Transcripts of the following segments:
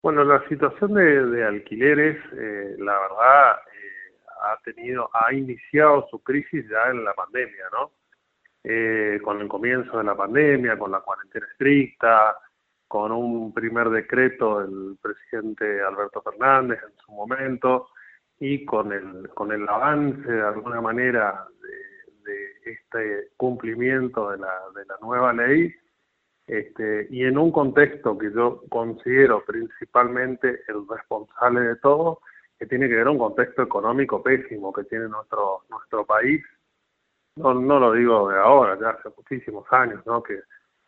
Bueno, la situación de, alquileres, eh, la verdad, eh, ha tenido, ha iniciado su crisis ya en la pandemia, ¿no? Eh, con el comienzo de la pandemia, con la cuarentena estricta, con un primer decreto del presidente Alberto Fernández en su momento y con el, con el avance de alguna manera de, de este cumplimiento de la, de la nueva ley, este, y en un contexto que yo considero principalmente el responsable de todo, que tiene que ver un contexto económico pésimo que tiene nuestro nuestro país. No, no lo digo de ahora, ya hace muchísimos años, ¿no? Que,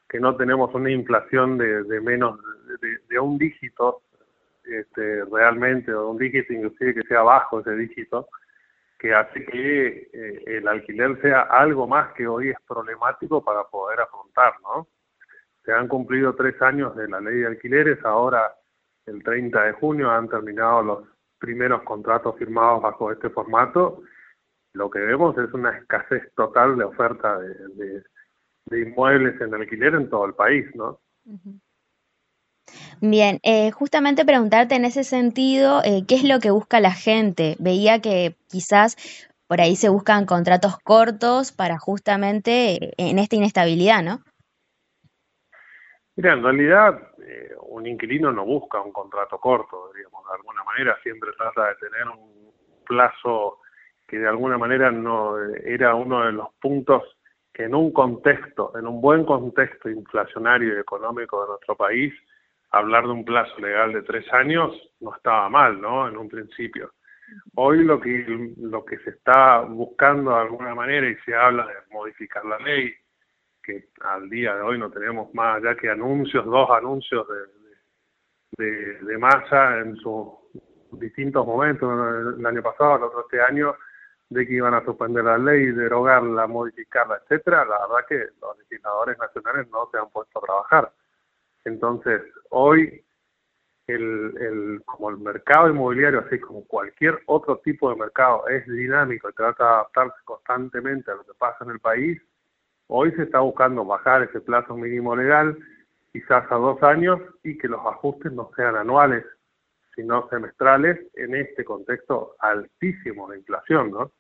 que no tenemos una inflación de, de menos de, un dígito este, realmente, o un dígito inclusive que sea bajo ese dígito, que hace que eh, el alquiler sea algo más que hoy es problemático para poder afrontar, ¿no? Se han cumplido tres años de la ley de alquileres, ahora el 30 de junio han terminado los primeros contratos firmados bajo este formato. Lo que vemos es una escasez total de oferta de, inmuebles en alquiler en todo el país, ¿no? Bien, eh, justamente preguntarte en ese sentido, eh, ¿qué es lo que busca la gente? Veía que quizás por ahí se buscan contratos cortos para justamente eh, en esta inestabilidad, ¿no? Mira, en realidad eh, un inquilino no busca un contrato corto, digamos, de alguna manera siempre trata de tener un plazo que de alguna manera no era uno de los puntos que en un contexto, en un buen contexto inflacionario y económico de nuestro país, hablar de un plazo legal de tres años no estaba mal, ¿no? En un principio. Hoy lo que lo que se está buscando de alguna manera y se habla de modificar la ley, al día de hoy no tenemos más allá que anuncios, dos anuncios de, de, de masa en sus distintos momentos, el año pasado, el otro este año, de que iban a suspender la ley, derogarla, modificarla, etcétera, la verdad que los legisladores nacionales no se han puesto a trabajar. Entonces, hoy el, el, como el mercado inmobiliario, así como cualquier otro tipo de mercado, es dinámico y trata de adaptarse constantemente a lo que pasa en el país, Hoy se está buscando bajar ese plazo mínimo legal, quizás a dos años, y que los ajustes no sean anuales, sino semestrales, en este contexto altísimo de inflación, ¿no?